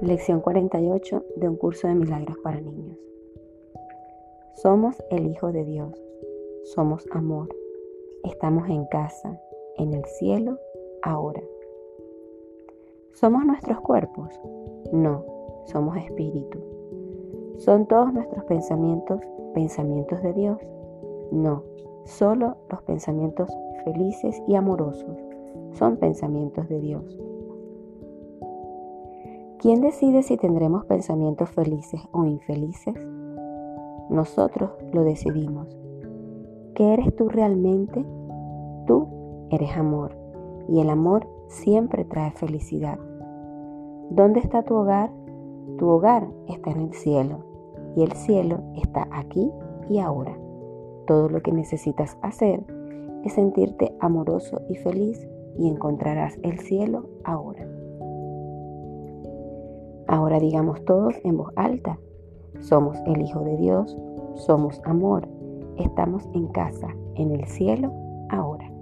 Lección 48 de un curso de milagros para niños. Somos el Hijo de Dios, somos amor, estamos en casa, en el cielo, ahora. ¿Somos nuestros cuerpos? No, somos espíritu. ¿Son todos nuestros pensamientos pensamientos de Dios? No, solo los pensamientos felices y amorosos son pensamientos de Dios. ¿Quién decide si tendremos pensamientos felices o infelices? Nosotros lo decidimos. ¿Qué eres tú realmente? Tú eres amor y el amor siempre trae felicidad. ¿Dónde está tu hogar? Tu hogar está en el cielo y el cielo está aquí y ahora. Todo lo que necesitas hacer es sentirte amoroso y feliz y encontrarás el cielo ahora. Ahora digamos todos en voz alta, somos el Hijo de Dios, somos amor, estamos en casa, en el cielo, ahora.